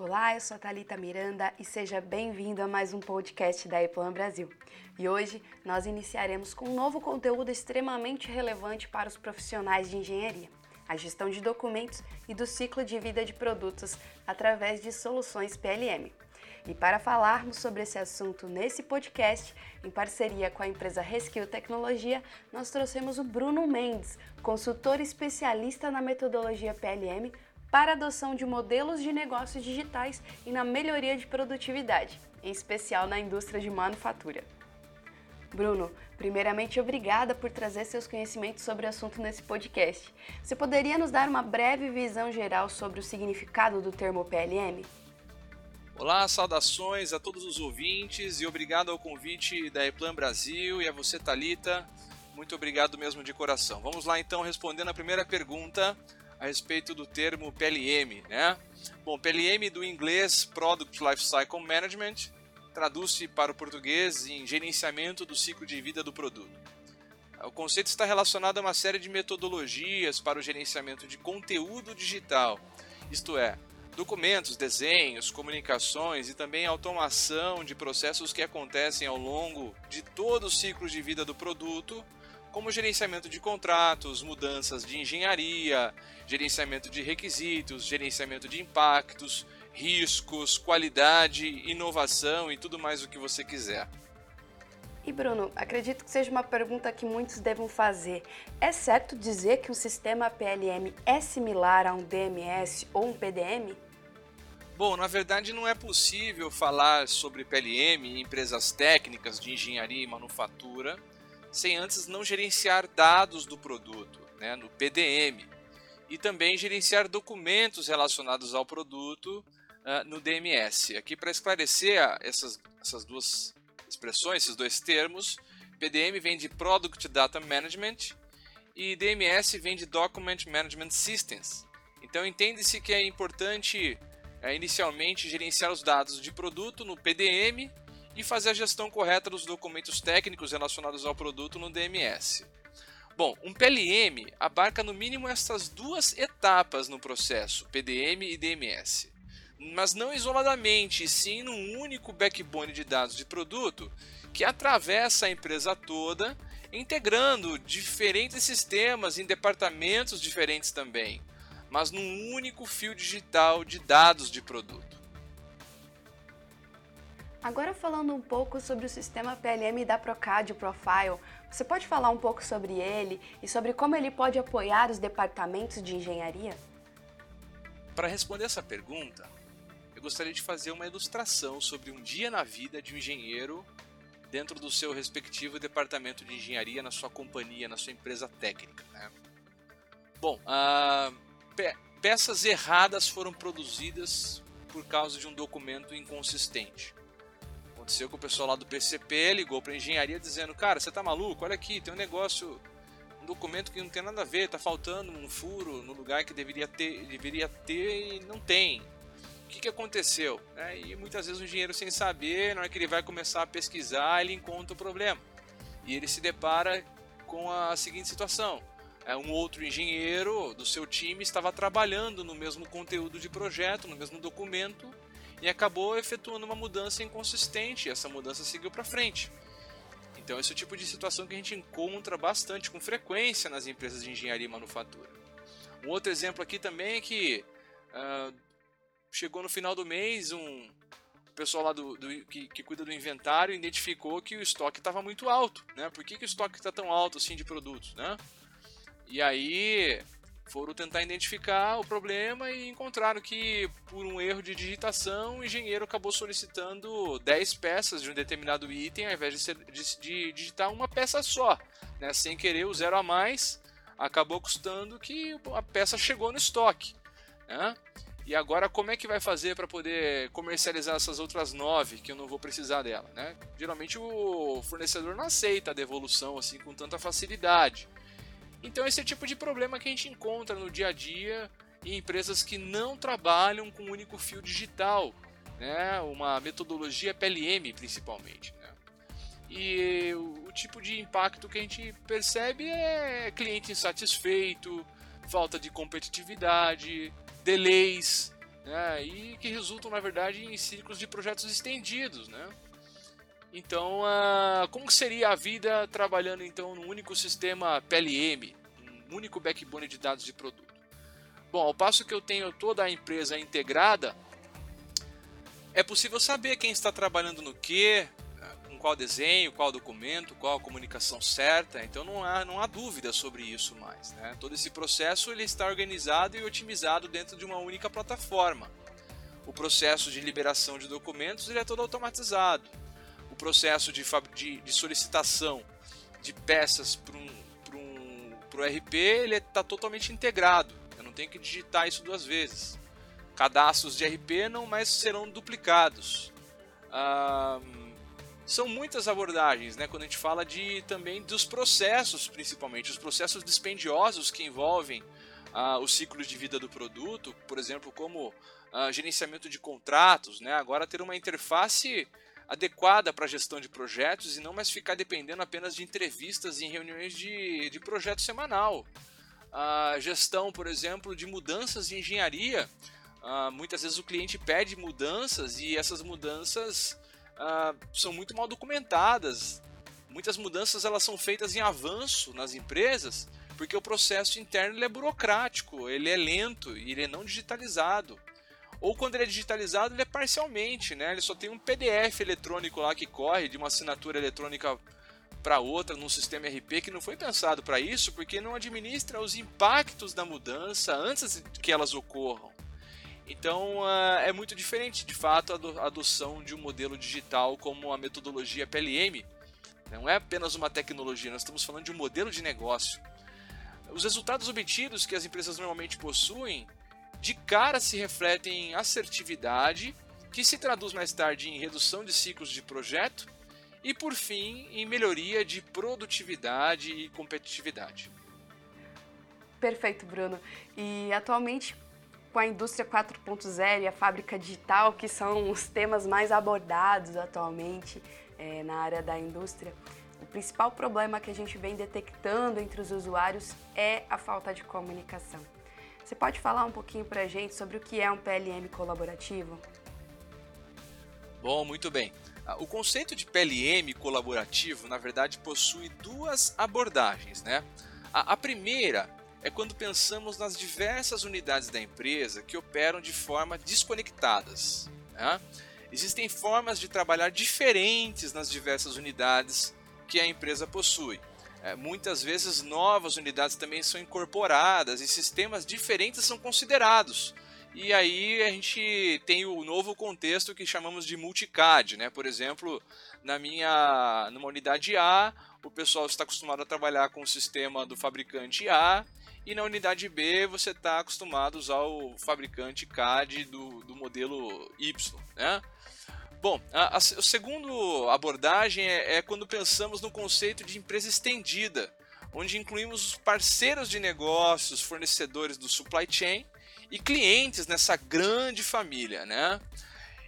Olá, eu sou a Thalita Miranda e seja bem-vindo a mais um podcast da Eplan Brasil. E hoje nós iniciaremos com um novo conteúdo extremamente relevante para os profissionais de engenharia, a gestão de documentos e do ciclo de vida de produtos através de soluções PLM. E para falarmos sobre esse assunto nesse podcast, em parceria com a empresa Reskill Tecnologia, nós trouxemos o Bruno Mendes, consultor especialista na metodologia PLM para a adoção de modelos de negócios digitais e na melhoria de produtividade, em especial na indústria de manufatura. Bruno, primeiramente obrigada por trazer seus conhecimentos sobre o assunto nesse podcast. Você poderia nos dar uma breve visão geral sobre o significado do termo PLM? Olá, saudações a todos os ouvintes e obrigado ao convite da Eplan Brasil e a você, Talita. Muito obrigado mesmo de coração. Vamos lá então respondendo a primeira pergunta a respeito do termo PLM, né? Bom, PLM do inglês Product Lifecycle Management traduz-se para o português em gerenciamento do ciclo de vida do produto. O conceito está relacionado a uma série de metodologias para o gerenciamento de conteúdo digital, isto é, documentos, desenhos, comunicações e também automação de processos que acontecem ao longo de todo o ciclo de vida do produto como gerenciamento de contratos, mudanças de engenharia, gerenciamento de requisitos, gerenciamento de impactos, riscos, qualidade, inovação e tudo mais o que você quiser. E Bruno, acredito que seja uma pergunta que muitos devam fazer. É certo dizer que um sistema PLM é similar a um DMS ou um PDM? Bom, na verdade não é possível falar sobre PLM em empresas técnicas de engenharia e manufatura sem antes não gerenciar dados do produto, né, no PDM, e também gerenciar documentos relacionados ao produto uh, no DMS. Aqui para esclarecer essas, essas duas expressões, esses dois termos, PDM vem de Product Data Management e DMS vem de Document Management Systems. Então entende-se que é importante é, inicialmente gerenciar os dados de produto no PDM e fazer a gestão correta dos documentos técnicos relacionados ao produto no DMS. Bom, um PLM abarca no mínimo essas duas etapas no processo, PDM e DMS. Mas não isoladamente, sim num único backbone de dados de produto que atravessa a empresa toda, integrando diferentes sistemas em departamentos diferentes também, mas num único fio digital de dados de produto. Agora falando um pouco sobre o sistema PLM da Procad, Profile, você pode falar um pouco sobre ele e sobre como ele pode apoiar os departamentos de engenharia? Para responder essa pergunta, eu gostaria de fazer uma ilustração sobre um dia na vida de um engenheiro dentro do seu respectivo departamento de engenharia na sua companhia, na sua empresa técnica. Né? Bom, uh, pe peças erradas foram produzidas por causa de um documento inconsistente aconteceu com o pessoal lá do PCP, ligou para engenharia dizendo: Cara, você tá maluco? Olha aqui, tem um negócio, um documento que não tem nada a ver, tá faltando um furo no lugar que deveria ter, deveria ter e não tem. O que, que aconteceu? É, e muitas vezes o engenheiro, sem saber, na hora que ele vai começar a pesquisar, ele encontra o problema. E ele se depara com a seguinte situação: é, um outro engenheiro do seu time estava trabalhando no mesmo conteúdo de projeto, no mesmo documento, e acabou efetuando uma mudança inconsistente. E essa mudança seguiu para frente. Então, esse é o tipo de situação que a gente encontra bastante com frequência nas empresas de engenharia e manufatura. Um outro exemplo aqui também é que uh, chegou no final do mês um pessoal lá do, do que, que, cuida do inventário identificou que o estoque estava muito alto, né? Por que, que o estoque está tão alto assim de produtos, né? E aí foram tentar identificar o problema e encontraram que, por um erro de digitação, o engenheiro acabou solicitando 10 peças de um determinado item ao invés de, ser, de, de digitar uma peça só. Né? Sem querer, o zero a mais acabou custando que a peça chegou no estoque. Né? E agora, como é que vai fazer para poder comercializar essas outras nove que eu não vou precisar dela? Né? Geralmente, o fornecedor não aceita a devolução assim com tanta facilidade. Então esse é o tipo de problema que a gente encontra no dia a dia em empresas que não trabalham com um único fio digital, né? uma metodologia PLM principalmente. Né? E o, o tipo de impacto que a gente percebe é cliente insatisfeito, falta de competitividade, delays, né, e que resultam, na verdade, em ciclos de projetos estendidos. Né? Então, uh, como seria a vida trabalhando então num único sistema PLM, um único backbone de dados de produto? Bom, ao passo que eu tenho toda a empresa integrada, é possível saber quem está trabalhando no que, com qual desenho, qual documento, qual comunicação certa. Então não há, não há dúvida sobre isso mais. Né? Todo esse processo ele está organizado e otimizado dentro de uma única plataforma. O processo de liberação de documentos ele é todo automatizado processo de, de, de solicitação de peças para um, um, RP ele está totalmente integrado. Eu não tenho que digitar isso duas vezes. Cadastros de RP não mais serão duplicados. São muitas abordagens, né? Quando a gente fala de também dos processos, principalmente os processos dispendiosos que envolvem ah, os ciclos de vida do produto, por exemplo, como ah, gerenciamento de contratos, né? Agora ter uma interface adequada para a gestão de projetos e não mais ficar dependendo apenas de entrevistas em reuniões de, de projeto semanal. A gestão, por exemplo, de mudanças de engenharia. Muitas vezes o cliente pede mudanças e essas mudanças são muito mal documentadas. Muitas mudanças elas são feitas em avanço nas empresas porque o processo interno é burocrático, ele é lento e ele é não digitalizado ou quando ele é digitalizado, ele é parcialmente, né? Ele só tem um PDF eletrônico lá que corre de uma assinatura eletrônica para outra num sistema RP que não foi pensado para isso, porque não administra os impactos da mudança antes que elas ocorram. Então uh, é muito diferente, de fato, a adoção de um modelo digital como a metodologia PLM. Não é apenas uma tecnologia, nós estamos falando de um modelo de negócio. Os resultados obtidos que as empresas normalmente possuem de cara se refletem em assertividade, que se traduz mais tarde em redução de ciclos de projeto e, por fim, em melhoria de produtividade e competitividade. Perfeito, Bruno. E atualmente, com a indústria 4.0 e a fábrica digital, que são os temas mais abordados atualmente é, na área da indústria, o principal problema que a gente vem detectando entre os usuários é a falta de comunicação. Você pode falar um pouquinho para a gente sobre o que é um PLM colaborativo? Bom, muito bem. Ah, o conceito de PLM colaborativo, na verdade, possui duas abordagens. Né? A, primeira é quando pensamos nas diversas unidades da empresa que operam de forma desconectadas. Né? Existem formas de trabalhar diferentes nas diversas unidades que a empresa possui muitas vezes novas unidades também são incorporadas e sistemas diferentes são considerados. E aí a gente tem o novo contexto que chamamos de multicad, né? Por exemplo, na minha numa unidade A, o pessoal está acostumado a trabalhar com o sistema do fabricante A, e na unidade B você está acostumado a usar o fabricante CAD do, do modelo Y, né? Bom, a, a, a segunda abordagem é, é quando pensamos no conceito de empresa estendida, onde incluímos os parceiros de negócios, fornecedores do supply chain e clientes nessa grande família, né?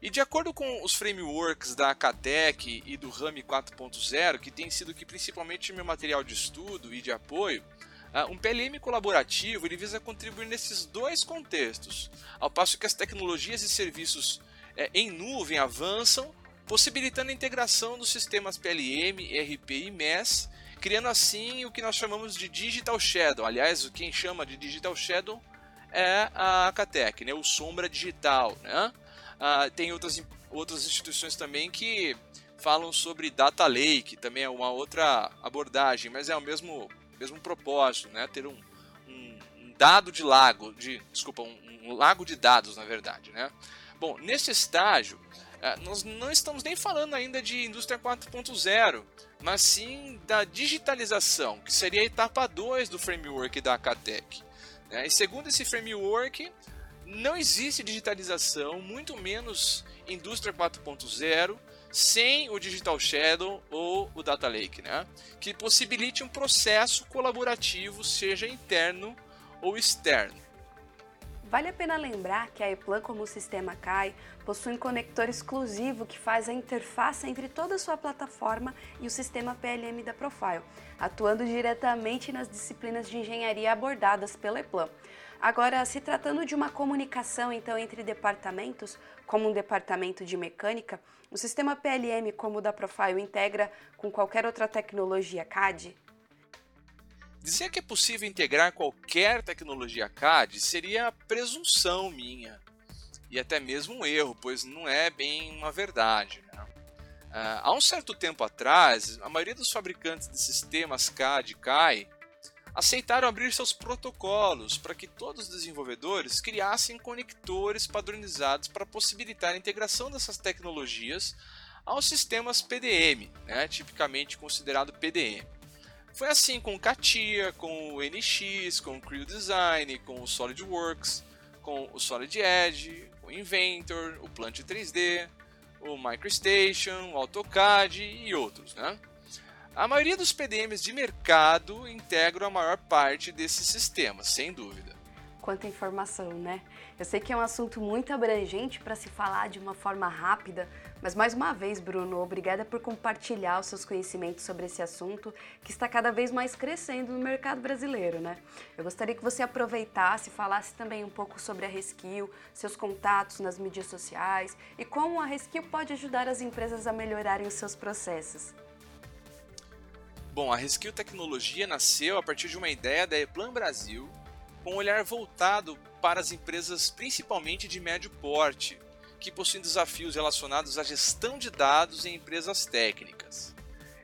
E de acordo com os frameworks da Acatec e do RAM 4.0, que tem sido que principalmente meu material de estudo e de apoio, um PLM colaborativo ele visa contribuir nesses dois contextos, ao passo que as tecnologias e serviços é, em nuvem avançam, possibilitando a integração dos sistemas PLM, RP e MES, criando assim o que nós chamamos de Digital Shadow. Aliás, quem chama de Digital Shadow é a Catec, né? o Sombra Digital. Né? Ah, tem outras, outras instituições também que falam sobre Data Lake, também é uma outra abordagem, mas é o mesmo, mesmo propósito, né? ter um, um, um dado de lago, de, desculpa, um, um lago de dados, na verdade. Né? Bom, nesse estágio, eh, nós não estamos nem falando ainda de indústria 4.0, mas sim da digitalização, que seria a etapa 2 do framework da Acatec. Né? E segundo esse framework, não existe digitalização, muito menos indústria 4.0, sem o Digital Shadow ou o Data Lake, né? que possibilite um processo colaborativo, seja interno ou externo. Vale a pena lembrar que a ePlan, como sistema CAI, possui um conector exclusivo que faz a interface entre toda a sua plataforma e o sistema PLM da Profile, atuando diretamente nas disciplinas de engenharia abordadas pela ePlan. Agora, se tratando de uma comunicação então entre departamentos, como um departamento de mecânica, o sistema PLM como o da Profile integra com qualquer outra tecnologia CAD? Dizer que é possível integrar qualquer tecnologia CAD seria presunção minha e até mesmo um erro, pois não é bem uma verdade. Né? Uh, há um certo tempo atrás, a maioria dos fabricantes de sistemas CAD e CAI aceitaram abrir seus protocolos para que todos os desenvolvedores criassem conectores padronizados para possibilitar a integração dessas tecnologias aos sistemas PDM, né, tipicamente considerado PDM. Foi assim com o CATIA, com o NX, com o Creo Design, com o SolidWorks, com o Solid Edge, o Inventor, o Plant 3D, o MicroStation, o AutoCAD e outros. Né? A maioria dos PDMs de mercado integram a maior parte desses sistemas, sem dúvida. Quanta informação, né? Eu sei que é um assunto muito abrangente para se falar de uma forma rápida, mas mais uma vez, Bruno, obrigada por compartilhar os seus conhecimentos sobre esse assunto que está cada vez mais crescendo no mercado brasileiro, né? Eu gostaria que você aproveitasse e falasse também um pouco sobre a Reskill, seus contatos nas mídias sociais e como a Reskill pode ajudar as empresas a melhorarem os seus processos. Bom, a Reskill Tecnologia nasceu a partir de uma ideia da Eplan Brasil, com um olhar voltado para as empresas principalmente de médio porte, que possuem desafios relacionados à gestão de dados em empresas técnicas.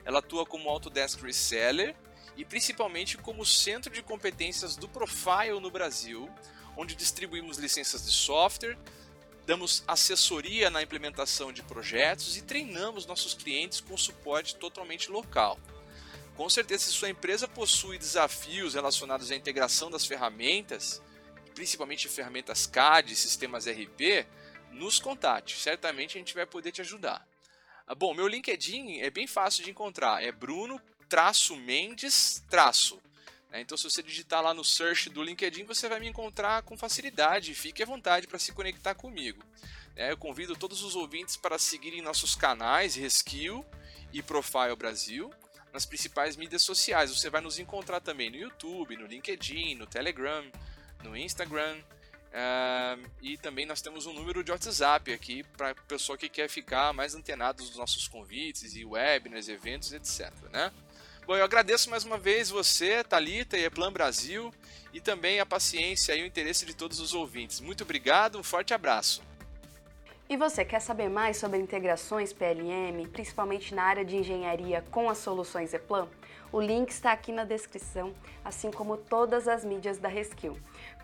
Ela atua como Autodesk Reseller e principalmente como centro de competências do Profile no Brasil, onde distribuímos licenças de software, damos assessoria na implementação de projetos e treinamos nossos clientes com suporte totalmente local. Com certeza, se sua empresa possui desafios relacionados à integração das ferramentas, principalmente ferramentas CAD, sistemas RP, nos contate. Certamente a gente vai poder te ajudar. Ah, bom, meu LinkedIn é bem fácil de encontrar. É Bruno Mendes né, Então, se você digitar lá no search do LinkedIn, você vai me encontrar com facilidade. Fique à vontade para se conectar comigo. É, eu convido todos os ouvintes para seguirem nossos canais Reskill e Profile Brasil nas principais mídias sociais. Você vai nos encontrar também no YouTube, no LinkedIn, no Telegram, no Instagram. Uh, e também nós temos um número de WhatsApp aqui para a pessoa que quer ficar mais antenado dos nossos convites e webinars, eventos, etc. Né? Bom, eu agradeço mais uma vez você, Talita e Eplan Brasil, e também a paciência e o interesse de todos os ouvintes. Muito obrigado, um forte abraço. E você quer saber mais sobre integrações PLM, principalmente na área de engenharia com as soluções Eplan? O link está aqui na descrição, assim como todas as mídias da Reskill.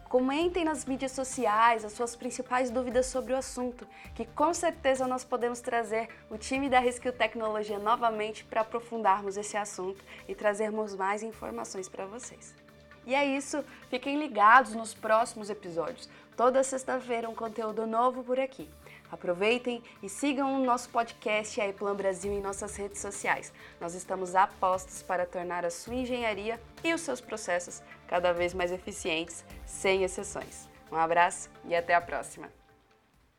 Comentem nas mídias sociais as suas principais dúvidas sobre o assunto, que com certeza nós podemos trazer o time da Reskill Tecnologia novamente para aprofundarmos esse assunto e trazermos mais informações para vocês. E é isso, fiquem ligados nos próximos episódios. Toda sexta-feira um conteúdo novo por aqui. Aproveitem e sigam o nosso podcast e Brasil em nossas redes sociais. Nós estamos a postos para tornar a sua engenharia e os seus processos cada vez mais eficientes, sem exceções. Um abraço e até a próxima!